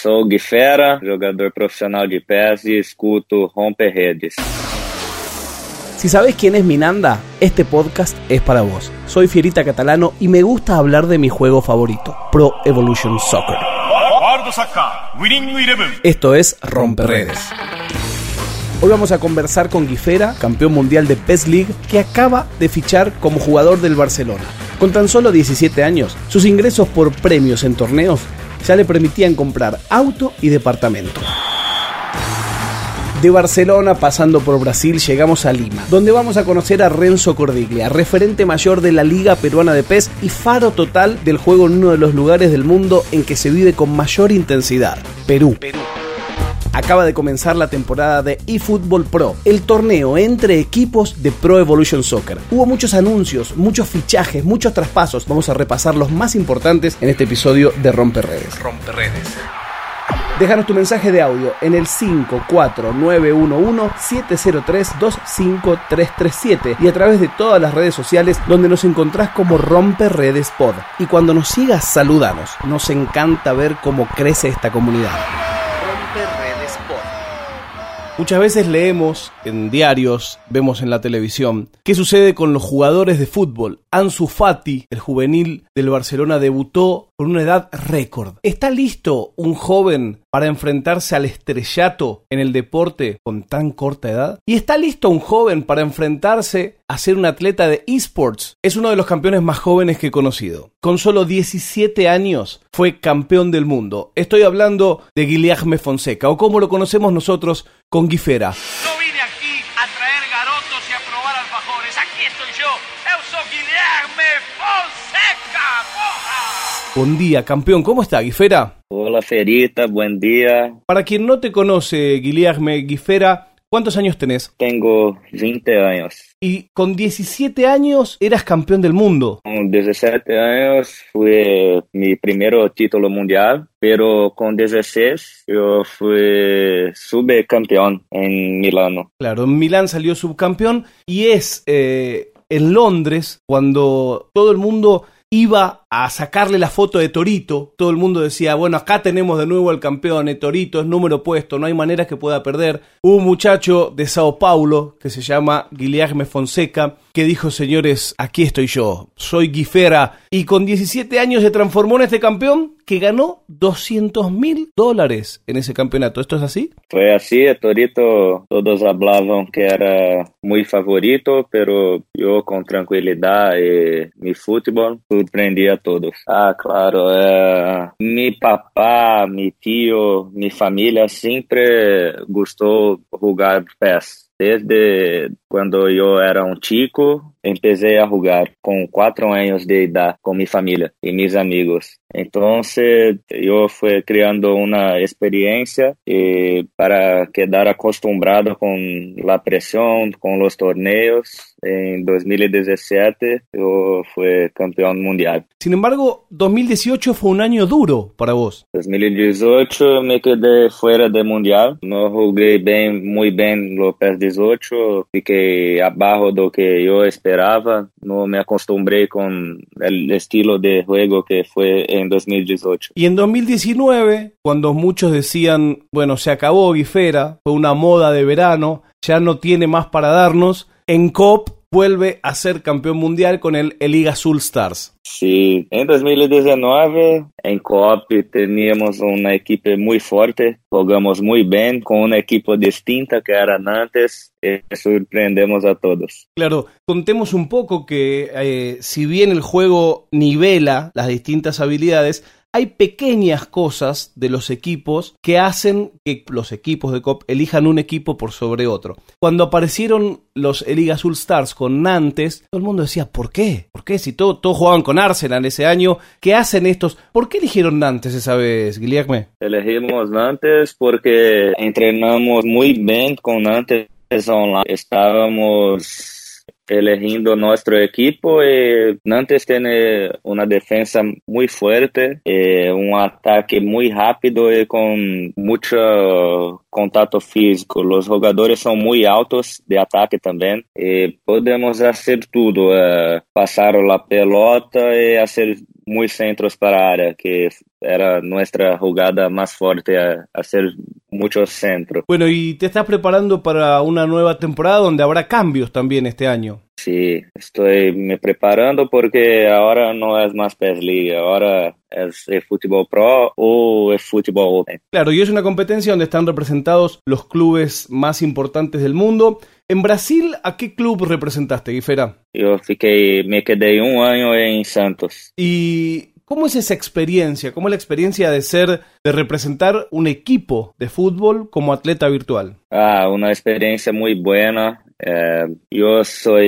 Sou Guifera, jogador profissional de PES e escuto Romper Redes. Si sabes quién es Minanda, este podcast es para vos. Soy Fierita Catalano y me gusta hablar de mi juego favorito, Pro Evolution Soccer. Esto es Romper Redes. Hoy vamos a conversar con Guifera, campeón mundial de PES League, que acaba de fichar como jugador del Barcelona. Con tan solo 17 años, sus ingresos por premios en torneos ya le permitían comprar auto y departamento. De Barcelona, pasando por Brasil, llegamos a Lima, donde vamos a conocer a Renzo Cordiglia, referente mayor de la Liga Peruana de PES y faro total del juego en uno de los lugares del mundo en que se vive con mayor intensidad, Perú. Acaba de comenzar la temporada de eFootball Pro, el torneo entre equipos de Pro Evolution Soccer. Hubo muchos anuncios, muchos fichajes, muchos traspasos. Vamos a repasar los más importantes en este episodio de Romper Redes. Romper Redes. Déjanos tu mensaje de audio en el 54911-703-25337 y a través de todas las redes sociales donde nos encontrás como Romper Redes Pod. Y cuando nos sigas, saludanos. Nos encanta ver cómo crece esta comunidad. Muchas veces leemos en diarios, vemos en la televisión, qué sucede con los jugadores de fútbol. Ansu Fati, el juvenil del Barcelona, debutó con una edad récord. ¿Está listo un joven para enfrentarse al estrellato en el deporte con tan corta edad? ¿Y está listo un joven para enfrentarse a ser un atleta de esports? Es uno de los campeones más jóvenes que he conocido. Con solo 17 años fue campeón del mundo. Estoy hablando de Guilherme Fonseca, o como lo conocemos nosotros con Guifera. Buen día, campeón. ¿Cómo está, Guifera? Hola Ferita, buen día. Para quien no te conoce, Guilherme Guifera, ¿cuántos años tenés? Tengo 20 años. Y con 17 años eras campeón del mundo. Con 17 años fue mi primer título mundial, pero con 16 yo fui subcampeón en Milano. Claro, en Milán salió subcampeón y es eh, en Londres cuando todo el mundo iba a sacarle la foto de Torito. Todo el mundo decía, bueno, acá tenemos de nuevo al campeón, eh, Torito es número puesto, no hay manera que pueda perder. Un muchacho de Sao Paulo que se llama Guilherme Fonseca que dijo, señores, aquí estoy yo, soy Guifera. Y con 17 años se transformó en este campeón que ganó 200 mil dólares en ese campeonato. ¿Esto es así? Fue así, Torito todos hablaban que era muy favorito, pero yo con tranquilidad y mi fútbol sorprendí a todos. Ah, claro, é, mi papá, mi tío, mi família sempre gostou jogar PES. Desde quando eu era um chico, empecé a jugar com quatro anos de idade com minha família e meus amigos. Então, eu fui criando uma experiência e para quedar acostumado com a pressão, com os torneios. En 2017 yo fui campeón mundial. Sin embargo, 2018 fue un año duro para vos. 2018 me quedé fuera del mundial. No jugué bien, muy bien los PES 18. Fiquei abajo de lo que yo esperaba. No me acostumbré con el estilo de juego que fue en 2018. Y en 2019, cuando muchos decían, bueno, se acabó Guifera, fue una moda de verano, ya no tiene más para darnos, en COP vuelve a ser campeón mundial con el Liga Azul Stars. Sí, en 2019 en COP teníamos una equipe muy fuerte, jugamos muy bien con una equipo distinta que era Nantes y sorprendemos a todos. Claro, contemos un poco que eh, si bien el juego nivela las distintas habilidades, hay pequeñas cosas de los equipos que hacen que los equipos de COP elijan un equipo por sobre otro. Cuando aparecieron los Liga Azul Stars con Nantes, todo el mundo decía, ¿por qué? ¿Por qué? Si todos jugaban con Arsenal ese año, ¿qué hacen estos? ¿Por qué eligieron Nantes esa vez, Guillermo? Elegimos Nantes porque entrenamos muy bien con Nantes online. Estábamos elegindo nuestro equipo. Eh, Nantes tiene una defensa muy fuerte, eh, un ataque muy rápido y con mucho contacto físico. Los jugadores son muy altos de ataque también. Eh, podemos hacer todo, eh, pasar la pelota y hacer muy centros para área, que era nuestra jugada más fuerte a hacer muchos centros. Bueno, y te estás preparando para una nueva temporada donde habrá cambios también este año. Sí, estoy me preparando porque ahora no es más PES League, ahora es el Fútbol Pro o el Fútbol Open. Claro, y es una competencia donde están representados los clubes más importantes del mundo. En Brasil, ¿a qué club representaste, Guifera? Yo fiquei, me quedé un año en Santos. ¿Y cómo es esa experiencia? ¿Cómo es la experiencia de ser, de representar un equipo de fútbol como atleta virtual? Ah, una experiencia muy buena. É, eu sou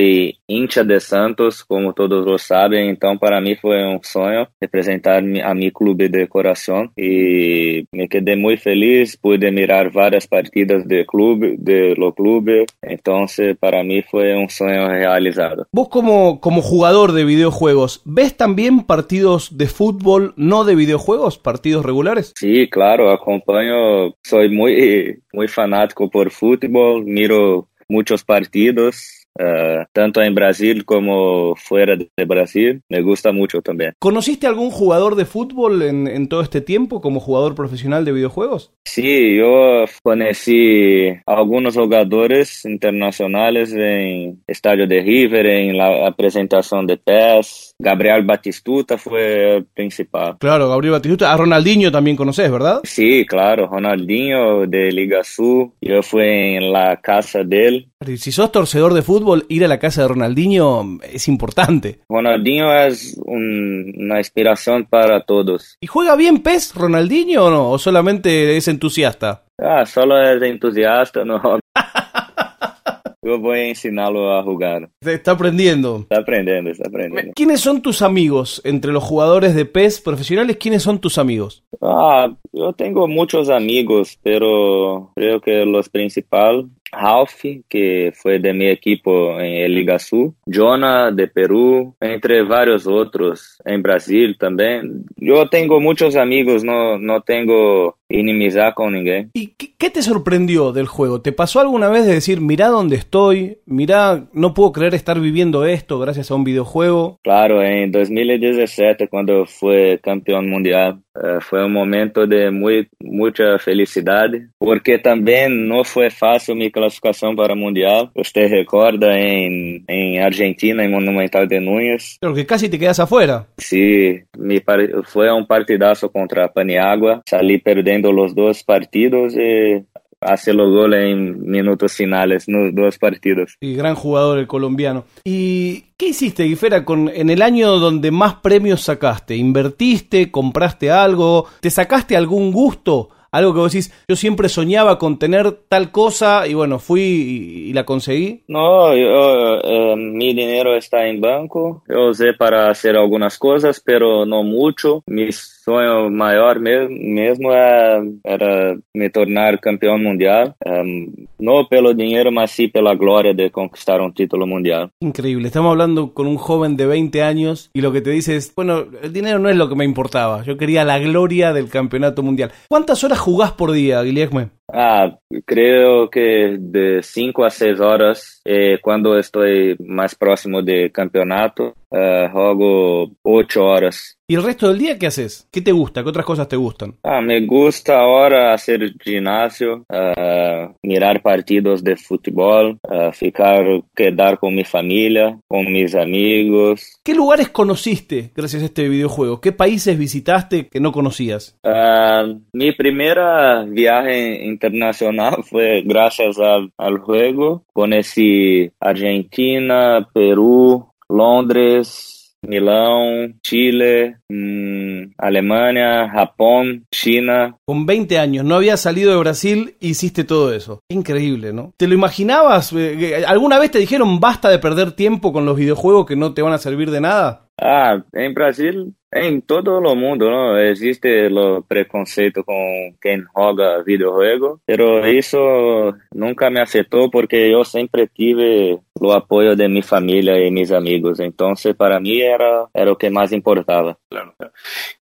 hincha de Santos, como todos sabem, então para mim foi um sonho representar a meu clube de coração e me quedei muito feliz, pude mirar várias partidas de clube, de lo clube, então para mim foi um sonho realizado. Vos como, como jugador de videojuegos, ¿ves también partidos de fútbol no de videojuegos, partidos regulares? Sí, claro, acompanho, sou muito, muito fanático por fútbol, miro muchos partidos Uh, tanto en Brasil como fuera de Brasil. Me gusta mucho también. ¿Conociste algún jugador de fútbol en, en, todo este tiempo como jugador profesional de videojuegos? Sí, yo conocí algunos jugadores internacionales en Estadio de River, en la presentación de PES. Gabriel Batistuta fue el principal. Claro, Gabriel Batistuta. A Ronaldinho también conoces, ¿verdad? Sí, claro, Ronaldinho de Liga Sul. Yo fui en la casa de él. Si sos torcedor de fútbol, ir a la casa de Ronaldinho es importante. Ronaldinho es un, una inspiración para todos. ¿Y juega bien PES Ronaldinho o no? ¿O solamente es entusiasta? Ah, solo es entusiasta, no. Yo voy a enseñarlo a jugar. Está aprendiendo. Está aprendiendo, está aprendiendo. ¿Quiénes son tus amigos entre los jugadores de PES profesionales? ¿Quiénes son tus amigos? Ah, yo tengo muchos amigos, pero creo que los principales Ralph, que foi de meu equipo em El Iguaçu, Jonah de Peru, entre vários outros em Brasil também. Eu tenho muitos amigos, não, não tenho inimizar con ninguém. ¿Y qué, qué, te sorprendió del juego? ¿Te pasó alguna vez de decir, mirá dónde estoy, mirá, no puedo creer estar viviendo esto gracias a un videojuego? Claro, en 2017, cuando fue campeón mundial, uh, fue un momento de muy, mucha felicidad, porque también no fue fácil mi clasificación para mundial. Usted recuerda en, en Argentina, en Monumental de Núñez. Pero que casi te quedas afuera. Sí, mi, fue un partidazo contra Paniagua, salí perdiendo los dos partidos y hace los goles en minutos finales, ¿no? dos partidos. Y gran jugador el colombiano. ¿Y qué hiciste, Guifera, con, en el año donde más premios sacaste? ¿Invertiste? ¿Compraste algo? ¿Te sacaste algún gusto? Algo que vos decís, yo siempre soñaba con tener tal cosa y bueno, fui y, y la conseguí. No, yo, eh, mi dinero está en banco. Yo usé para hacer algunas cosas, pero no mucho. Mi sueño mayor mesmo era, era me tornar campeón mundial. Um, no pelo dinero, mas sí pela gloria de conquistar un título mundial. Increíble. Estamos hablando con un joven de 20 años y lo que te dice es, bueno, el dinero no es lo que me importaba. Yo quería la gloria del campeonato mundial. ¿Cuántas horas jugás por día, Guillermo? Ah, creo que de 5 a 6 horas eh, cuando estoy más próximo de campeonato. Uh, juego 8 horas. ¿Y el resto del día qué haces? ¿Qué te gusta? ¿Qué otras cosas te gustan? Ah, me gusta ahora hacer gimnasio, uh, mirar partidos de fútbol, uh, ficar, quedar con mi familia, con mis amigos. ¿Qué lugares conociste gracias a este videojuego? ¿Qué países visitaste que no conocías? mi primera viaje internacional fue gracias al, al juego. Conocí Argentina, Perú, Londres, Milão, Chile, mmm, Alemania, Japón, China. Con 20 años, no habías salido de Brasil, hiciste todo eso. Increíble, ¿no? ¿Te lo imaginabas? ¿Alguna vez te dijeron basta de perder tiempo con los videojuegos que no te van a servir de nada? Ah, en Brasil em todo o mundo, não? Existe o preconceito com quem joga videojuego, pero isso nunca me afetou porque eu sempre tive o apoio de minha família e meus amigos. Então, para mim era, era o que mais importava. Claro.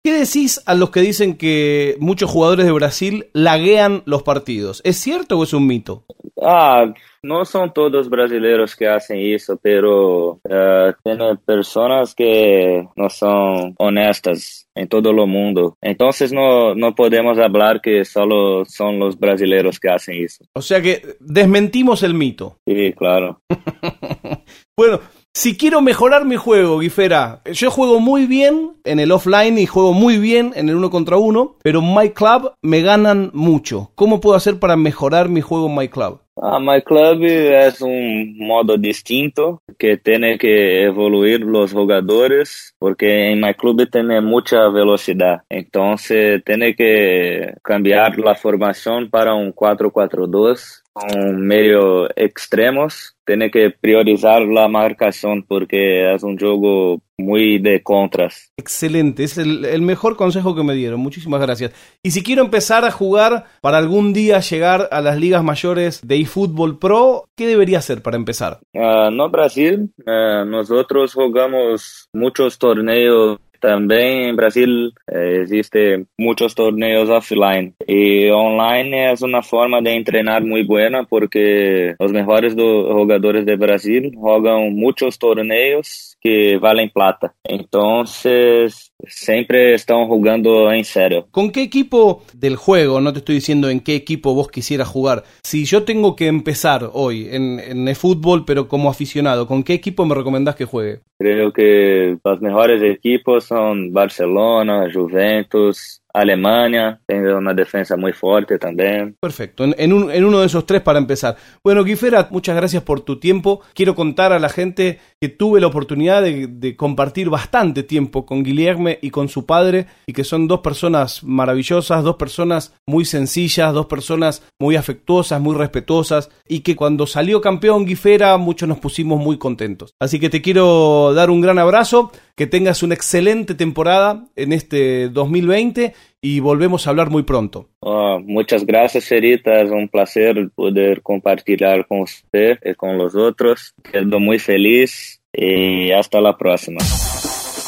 ¿Qué decís a los que dicen que muchos jugadores de Brasil laguean los partidos? ¿Es cierto o es un mito? Ah, no son todos brasileños que hacen eso, pero uh, tiene personas que no son honestas en todo el mundo. Entonces no, no podemos hablar que solo son los brasileños que hacen eso. O sea que desmentimos el mito. Sí, claro. bueno, si quiero mejorar mi juego, Guifera, yo juego muy bien en el offline y juego muy bien en el uno contra uno, pero My Club me ganan mucho. ¿Cómo puedo hacer para mejorar mi juego en My Club? Ah, My Club es un modo distinto que tiene que evoluir los jugadores porque en My Club tiene mucha velocidad. Entonces tiene que cambiar la formación para un 4-4-2 con medio extremos. Tiene que priorizar la marcación porque es un juego muy de contras. Excelente, es el, el, mejor consejo que me dieron. Muchísimas gracias. Y si quiero empezar a jugar para algún día llegar a las ligas mayores de eFootball Pro, ¿qué debería hacer para empezar? Uh, no, Brasil. Uh, nosotros jugamos muchos torneos también en Brasil eh, existe muchos torneos offline y online es una forma de entrenar muy buena porque los mejores jugadores de Brasil juegan muchos torneos que valen plata. Entonces siempre están jugando en serio. ¿Con qué equipo del juego, no te estoy diciendo en qué equipo vos quisieras jugar, si yo tengo que empezar hoy en, en el fútbol pero como aficionado, ¿con qué equipo me recomendás que juegue? Creo que los mejores equipos son Barcelona, Juventus, Alemania, tiene una defensa muy fuerte también. Perfecto, en, en, un, en, uno de esos tres para empezar. Bueno, Guifera, muchas gracias por tu tiempo. Quiero contar a la gente que tuve la oportunidad de, compartir bastante tiempo con Guillermo y con su padre y que son dos personas maravillosas, dos personas muy sencillas, dos personas muy afectuosas, muy respetuosas y que cuando salió campeón Guifera muchos nos pusimos muy contentos. Así que te quiero dar un gran abrazo, que tengas una excelente temporada en este 2020 y volvemos a hablar muy pronto. Oh, muchas gracias, Ferita. Es un placer poder compartir con usted y con los otros. Quedo muy feliz y hasta la próxima.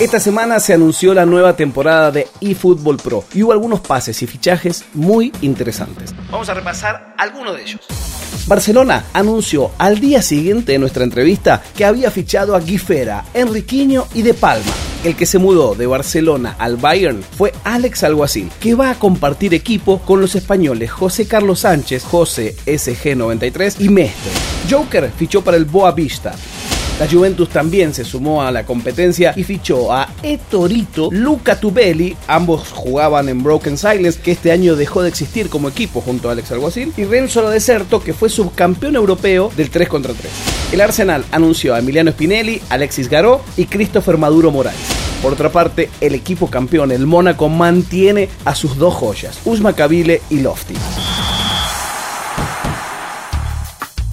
Esta semana se anunció la nueva temporada de eFootball Pro y hubo algunos pases y fichajes muy interesantes. Vamos a repasar algunos de ellos. Barcelona anunció al día siguiente de nuestra entrevista que había fichado a Guifera, Enriquinho y De Palma. El que se mudó de Barcelona al Bayern fue Alex Alguacil, que va a compartir equipo con los españoles José Carlos Sánchez, José SG93 y Mestre. Joker fichó para el Boa Vista. La Juventus también se sumó a la competencia y fichó a Etorito, Luca Tubelli, ambos jugaban en Broken Silence, que este año dejó de existir como equipo junto a Alex Alguacil, y Renzo Deserto, que fue subcampeón europeo del 3 contra 3. El Arsenal anunció a Emiliano Spinelli, Alexis Garó y Christopher Maduro Morales. Por otra parte, el equipo campeón, el Mónaco, mantiene a sus dos joyas, Usma Kabile y Lofty.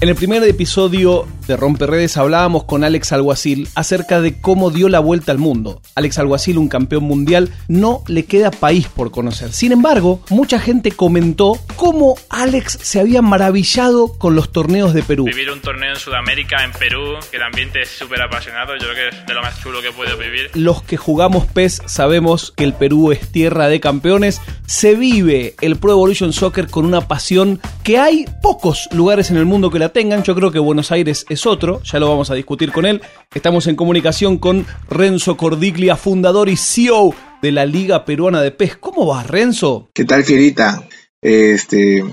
En el primer episodio de Romperredes hablábamos con Alex Alguacil acerca de cómo dio la vuelta al mundo. Alex Alguacil, un campeón mundial, no le queda país por conocer. Sin embargo, mucha gente comentó cómo Alex se había maravillado con los torneos de Perú. Vivir un torneo en Sudamérica, en Perú, que el ambiente es súper apasionado, yo creo que es de lo más chulo que puedo vivir. Los que jugamos PES sabemos que el Perú es tierra de campeones. Se vive el Pro Evolution Soccer con una pasión que hay pocos lugares en el mundo que la tengan. Yo creo que Buenos Aires es otro, ya lo vamos a discutir con él. Estamos en comunicación con Renzo Cordiglia, fundador y CEO de la Liga Peruana de PES. ¿Cómo vas, Renzo? ¿Qué tal, Fierita? Este,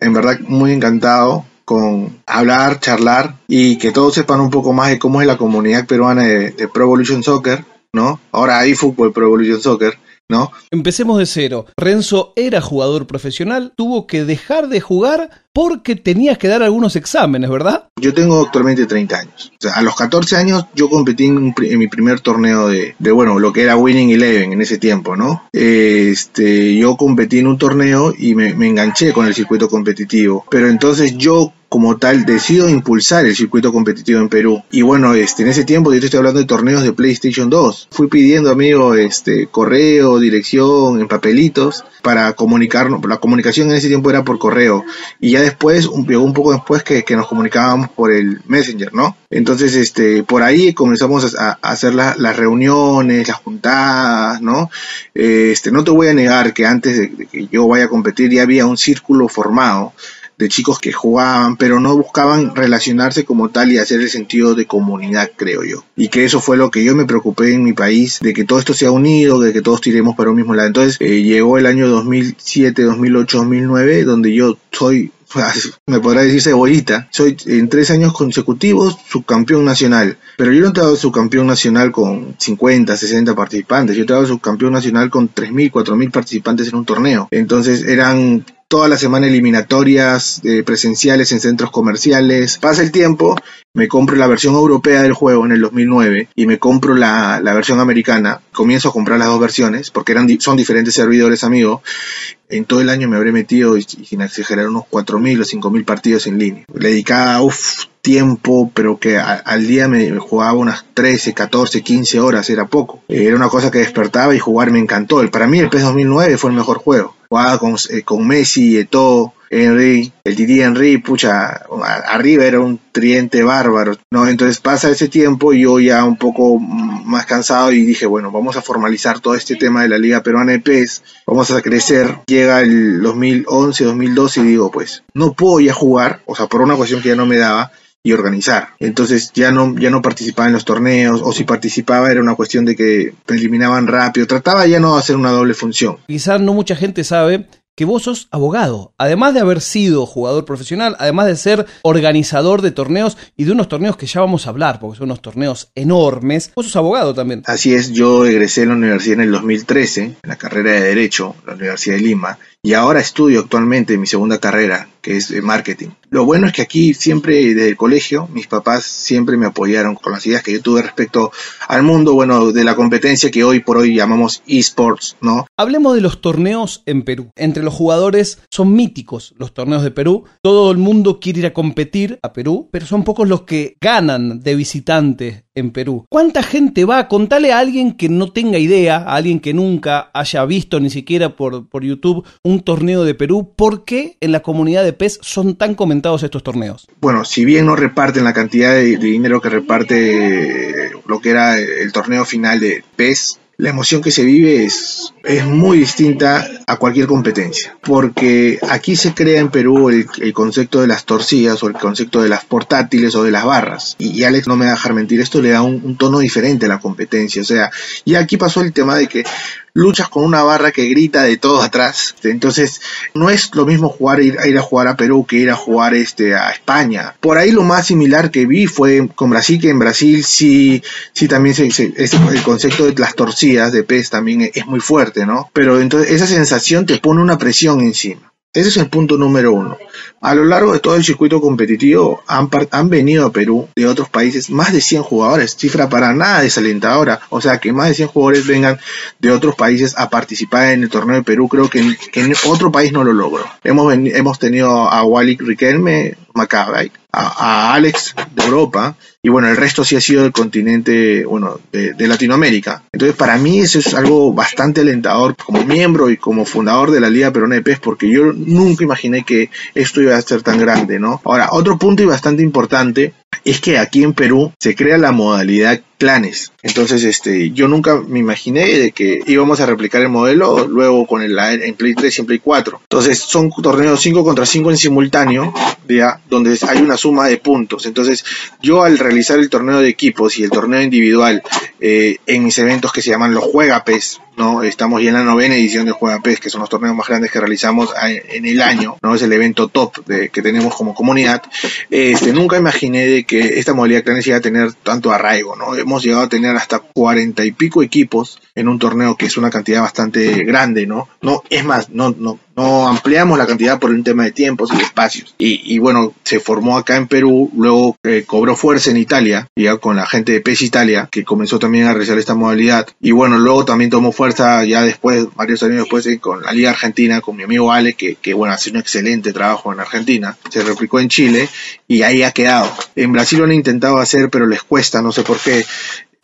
en verdad, muy encantado con hablar, charlar y que todos sepan un poco más de cómo es la comunidad peruana de, de Pro Evolution Soccer, ¿no? Ahora hay fútbol Pro Evolution Soccer. ¿No? Empecemos de cero. Renzo era jugador profesional, tuvo que dejar de jugar porque tenías que dar algunos exámenes, ¿verdad? Yo tengo actualmente 30 años. O sea, a los 14 años yo competí en, en mi primer torneo de, de, bueno, lo que era Winning Eleven en ese tiempo, ¿no? Este, yo competí en un torneo y me, me enganché con el circuito competitivo. Pero entonces yo como tal decido impulsar el circuito competitivo en Perú. Y bueno, este, en ese tiempo yo te estoy hablando de torneos de PlayStation 2. Fui pidiendo, amigo, este, correo, dirección, en papelitos para comunicarnos. La comunicación en ese tiempo era por correo. Y después, un, llegó un poco después que, nos comunicábamos por el Messenger, ¿no? Entonces, este, por ahí comenzamos a, hacer la, las reuniones, las juntadas, ¿no? Este, no te voy a negar que antes de, de que yo vaya a competir ya había un círculo formado de chicos que jugaban, pero no buscaban relacionarse como tal y hacer el sentido de comunidad, creo yo. Y que eso fue lo que yo me preocupé en mi país, de que todo esto sea unido, de que todos tiremos para un mismo lado. Entonces eh, llegó el año 2007, 2008, 2009, donde yo soy me podrá decir cebollita, soy en tres años consecutivos subcampeón nacional, pero yo no he dado subcampeón nacional con 50, 60 participantes, yo he dado subcampeón nacional con 3.000, 4.000 participantes en un torneo, entonces eran toda la semana eliminatorias eh, presenciales en centros comerciales. Pasa el tiempo, me compro la versión europea del juego en el 2009 y me compro la, la versión americana. Comienzo a comprar las dos versiones porque eran, son diferentes servidores, amigo. En todo el año me habré metido, sin exagerar, unos 4.000 o 5.000 partidos en línea. Le dedicaba, uff, tiempo, pero que al día me jugaba unas 13, 14, 15 horas, era poco. Era una cosa que despertaba y jugar me encantó. Para mí el PES 2009 fue el mejor juego. Jugaba con, eh, con Messi, Eto'o, Henry, el Didi Henry, pucha, arriba era un triente bárbaro, ¿no? Entonces pasa ese tiempo y yo ya un poco más cansado y dije, bueno, vamos a formalizar todo este tema de la Liga Peruana de PES, vamos a crecer, llega el 2011, 2012 y digo, pues, no puedo ya jugar, o sea, por una cuestión que ya no me daba, y organizar. Entonces ya no, ya no participaba en los torneos, o si participaba era una cuestión de que eliminaban rápido. Trataba ya no de hacer una doble función. Quizás no mucha gente sabe que vos sos abogado. Además de haber sido jugador profesional, además de ser organizador de torneos y de unos torneos que ya vamos a hablar, porque son unos torneos enormes, vos sos abogado también. Así es, yo egresé en la universidad en el 2013, en la carrera de Derecho, la Universidad de Lima, y ahora estudio actualmente mi segunda carrera, que es marketing. Lo bueno es que aquí siempre desde el colegio mis papás siempre me apoyaron con las ideas que yo tuve respecto al mundo, bueno, de la competencia que hoy por hoy llamamos esports, ¿no? Hablemos de los torneos en Perú. Entre los jugadores son míticos los torneos de Perú. Todo el mundo quiere ir a competir a Perú, pero son pocos los que ganan de visitantes en Perú. ¿Cuánta gente va? Contale a alguien que no tenga idea, a alguien que nunca haya visto ni siquiera por, por YouTube un torneo de Perú, ¿por qué en la comunidad de PES son tan comentados estos torneos? Bueno, si bien no reparten la cantidad de, dinero que reparte lo que era el torneo final de PES, la emoción que se vive es, es muy distinta a cualquier competencia, porque aquí se crea en Perú el, concepto de las torcillas o el concepto de las portátiles o de las barras. Y, Alex no me va a dejar mentir, esto le da un, un, tono diferente a la competencia. O sea, y aquí pasó el tema de que luchas con una barra que grita de todo atrás. Entonces, no es lo mismo jugar ir, ir a jugar a Perú que ir a jugar este a España. Por ahí lo más similar que vi fue con Brasil, que en Brasil sí, sí también se, el concepto de las torcidas de pez también es muy fuerte, ¿no? Pero entonces esa sensación te pone una presión encima. Ese es el punto número uno. A lo largo de todo el circuito competitivo han, han, venido a Perú de otros países más de 100 jugadores, cifra para nada desalentadora. O sea, que más de 100 jugadores vengan de otros países a participar en el torneo de Perú, creo que, en otro país no lo logró. Hemos, hemos tenido a Wally Riquelme, Macabay, a, Alex de Europa y bueno, el resto sí ha sido del continente, bueno, de, Latinoamérica. Entonces para mí eso es algo bastante alentador como miembro y como fundador de la Liga Perona de PES porque yo nunca imaginé que esto iba a ser tan grande, ¿no? Ahora, otro punto y bastante importante es que aquí en Perú se crea la modalidad clanes. Entonces, este, yo nunca me imaginé de que íbamos a replicar el modelo luego con el en Play 3 y en Play 4. Entonces, son torneos 5 contra 5 en simultáneo, ¿ya? donde hay una suma de puntos. Entonces, yo al realizar el torneo de equipos y el torneo individual eh, en mis eventos que se llaman los Juegapes, ¿no? Estamos ya en la novena edición de Juegapes, que son los torneos más grandes que realizamos en el año, ¿no? Es el evento top de, que tenemos como comunidad. Este, nunca imaginé de que esta modalidad clanes iba a tener tanto arraigo, ¿no? hemos llegado a tener hasta cuarenta y pico equipos en un torneo que es una cantidad bastante grande, ¿no? No, es más, no, no, no ampliamos la cantidad por un tema de tiempos y espacios. Y, bueno, se formó acá en Perú, luego eh, cobró fuerza en Italia, ya con la gente de PES Italia, que comenzó también a realizar esta modalidad. Y bueno, luego también tomó fuerza ya después, varios años después, eh, con la Liga Argentina, con mi amigo Ale, que, que bueno, hace un excelente trabajo en Argentina. Se replicó en Chile y ahí ha quedado. En Brasil lo han intentado hacer, pero les cuesta, no sé por qué.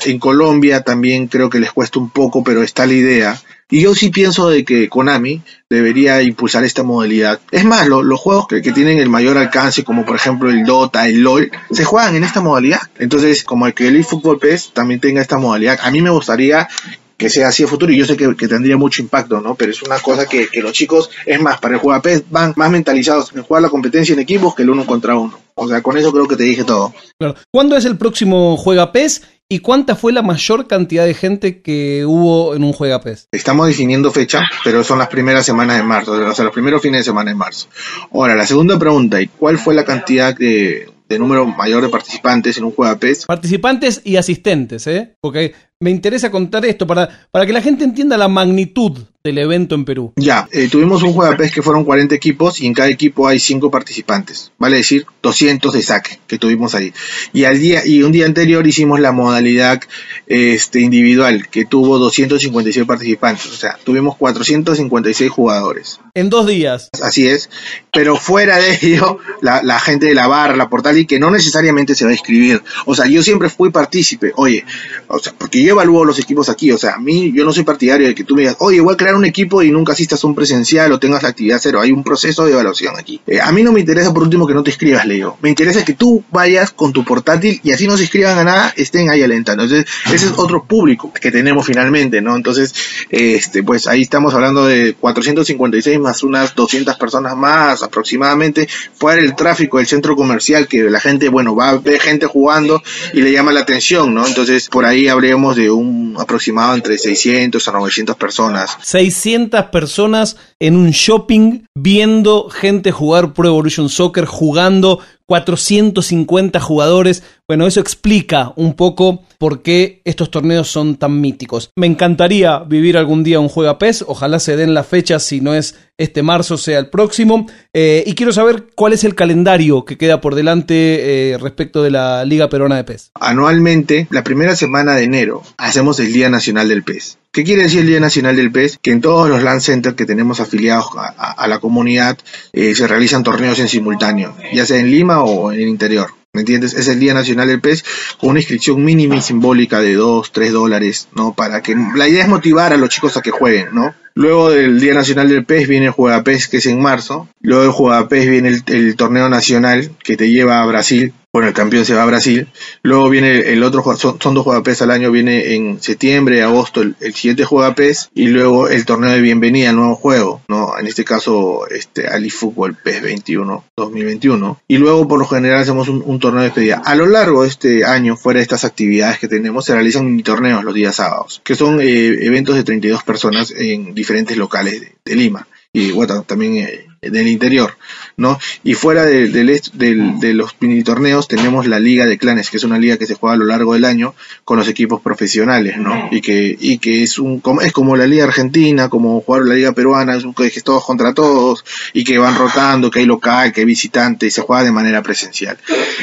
En Colombia también creo que les cuesta un poco, pero está la idea. Y yo sí pienso de que Konami debería impulsar esta modalidad. Es más, los juegos que, tienen el mayor alcance, como por ejemplo el Dota, el LOL, se juegan en esta modalidad. Entonces, como el que el eFootball PES también tenga esta modalidad, a mí me gustaría que sea así a futuro y yo sé que, tendría mucho impacto, ¿no? Pero es una cosa que, los chicos, es más, para el juego PES van más mentalizados en jugar la competencia en equipos que el uno contra uno. O sea, con eso creo que te dije todo. Claro. ¿Cuándo es el próximo Juega PES? ¿Y cuánta fue la mayor cantidad de gente que hubo en un Juega PES? Estamos definiendo fecha, pero son las primeras semanas de marzo, o sea, los primeros fines de semana de marzo. Ahora, la segunda pregunta, ¿y cuál fue la cantidad de, número mayor de participantes en un Juega PES? Participantes y asistentes, ¿eh? Porque me interesa contar esto para, para que la gente entienda la magnitud del evento en Perú? Ya, eh, tuvimos un juego de PES que fueron 40 equipos y en cada equipo hay 5 participantes, vale decir 200 de saque que tuvimos ahí. Y al día y un día anterior hicimos la modalidad este individual que tuvo 256 participantes, o sea, tuvimos 456 jugadores. En dos días. Así es, pero fuera de ello, la, gente de la barra, la portal y que no necesariamente se va a inscribir. O sea, yo siempre fui partícipe, oye, o sea, porque yo evalúo los equipos aquí, o sea, a mí yo no soy partidario de que tú me digas, oye, voy a crear un equipo y nunca asistas un presencial o tengas la actividad cero. Hay un proceso de evaluación aquí. Eh, a mí no me interesa por último que no te inscribas, Leo. Me interesa que tú vayas con tu portátil y así no se inscriban a nada, estén ahí alentando. Entonces, ese es otro público que tenemos finalmente, ¿no? Entonces, este, pues ahí estamos hablando de 456 más unas 200 personas más aproximadamente. Fuera el tráfico del centro comercial que la gente, bueno, va a ver gente jugando y le llama la atención, ¿no? Entonces, por ahí habríamos de un aproximado entre 600 a 900 personas. 600 personas en un shopping viendo gente jugar Pro Evolution Soccer, jugando 450 jugadores. Bueno, eso explica un poco por qué estos torneos son tan míticos. Me encantaría vivir algún día un Juega PES, ojalá se den las fechas, si no es este marzo, sea el próximo. Eh, y quiero saber cuál es el calendario que queda por delante eh, respecto de la Liga Peruana de PES. Anualmente, la primera semana de enero, hacemos el Día Nacional del PES. ¿Qué quiere decir el Día Nacional del PES? Que en todos los LAN Centers que tenemos afiliados a, la comunidad eh, se realizan torneos en simultáneo, ya sea en Lima o en el interior. ¿Me entiendes? Es el Día Nacional del PES con una inscripción mínima y simbólica de 2, 3 dólares, ¿no? Para que la idea es motivar a los chicos a que jueguen, ¿no? Luego del Día Nacional del PES viene el Juega PES, que es en marzo. Luego del Juega PES viene el torneo nacional que te lleva a Brasil, bueno, el campeón se va a Brasil. Luego viene el otro, son, son dos juegos al año, viene en septiembre, agosto, el, siguiente juego PES y luego el torneo de bienvenida al nuevo juego, ¿no? En este caso, este, Ali Fútbol PES 21, 2021. Y luego, por lo general, hacemos un, torneo de despedida. A lo largo de este año, fuera de estas actividades que tenemos, se realizan mini torneos los días sábados, que son eh, eventos de 32 personas en diferentes locales de, Lima. Y bueno, también eh, del interior, ¿no? Y fuera de, de, los mini torneos tenemos la Liga de Clanes, que es una liga que se juega a lo largo del año con los equipos profesionales, ¿no? Y que, y que es un es como la Liga Argentina, como jugar la Liga Peruana, es un que es todos contra todos, y que van rotando, que hay local, que hay visitante, y se juega de manera presencial.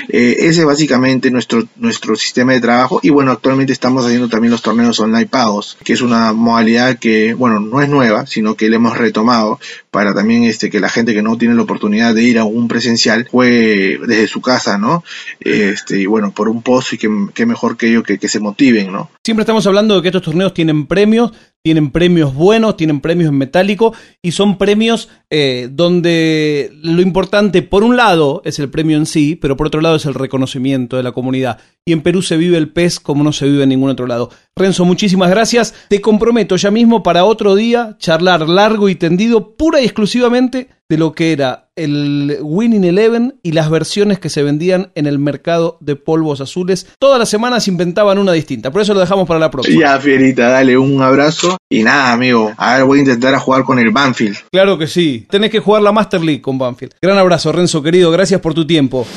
Eh, ese es básicamente nuestro, nuestro sistema de trabajo, y bueno, actualmente estamos haciendo también los torneos online pagos, que es una modalidad que, bueno, no es nueva, sino que le hemos retomado para también este que la gente que no tiene la oportunidad de ir a un presencial fue desde su casa, ¿no? Este, y bueno, por un pozo y que, mejor que ellos que, que se motiven, ¿no? Siempre estamos hablando de que estos torneos tienen premios, tienen premios buenos, tienen premios en metálico y son premios eh, donde lo importante, por un lado, es el premio en sí, pero por otro lado es el reconocimiento de la comunidad. Y en Perú se vive el pez como no se vive en ningún otro lado. Renzo, muchísimas gracias. Te comprometo ya mismo para otro día charlar largo y tendido, pura y exclusivamente de lo que era el Winning Eleven y las versiones que se vendían en el mercado de polvos azules. Todas las semanas inventaban una distinta, por eso lo dejamos para la próxima. Ya, Fierita, dale un abrazo y nada, amigo. A ver, voy a intentar a jugar con el Banfield. Claro que sí, tenés que jugar la Master League con Banfield. Gran abrazo, Renzo, querido, gracias por tu tiempo.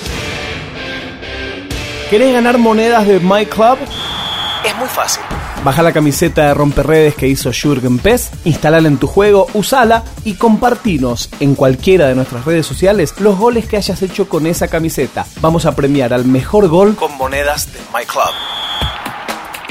¿Querés ganar monedas de My Club? Es muy fácil. Baja la camiseta de romperredes que hizo Jürgen Pez, instalala en tu juego, usala y compartinos en cualquiera de nuestras redes sociales los goles que hayas hecho con esa camiseta. Vamos a premiar al mejor gol con monedas de My Club.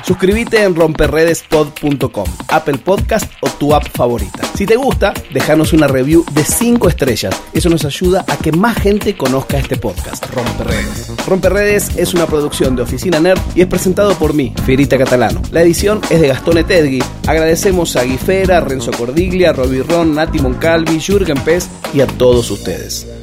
Suscríbete en romperredespod.com, Apple Podcast o tu app favorita. Si te gusta, déjanos una review de 5 estrellas. Eso nos ayuda a que más gente conozca este podcast, Romperredes. Romperredes es una producción de Oficina Nerd y es presentado por mí, Fierita Catalano. La edición es de Gastón Etedgui. Agradecemos a Guifera, Renzo Cordiglia, Robbie Ron, Nati Moncalvi, Jürgen Pez y a todos ustedes.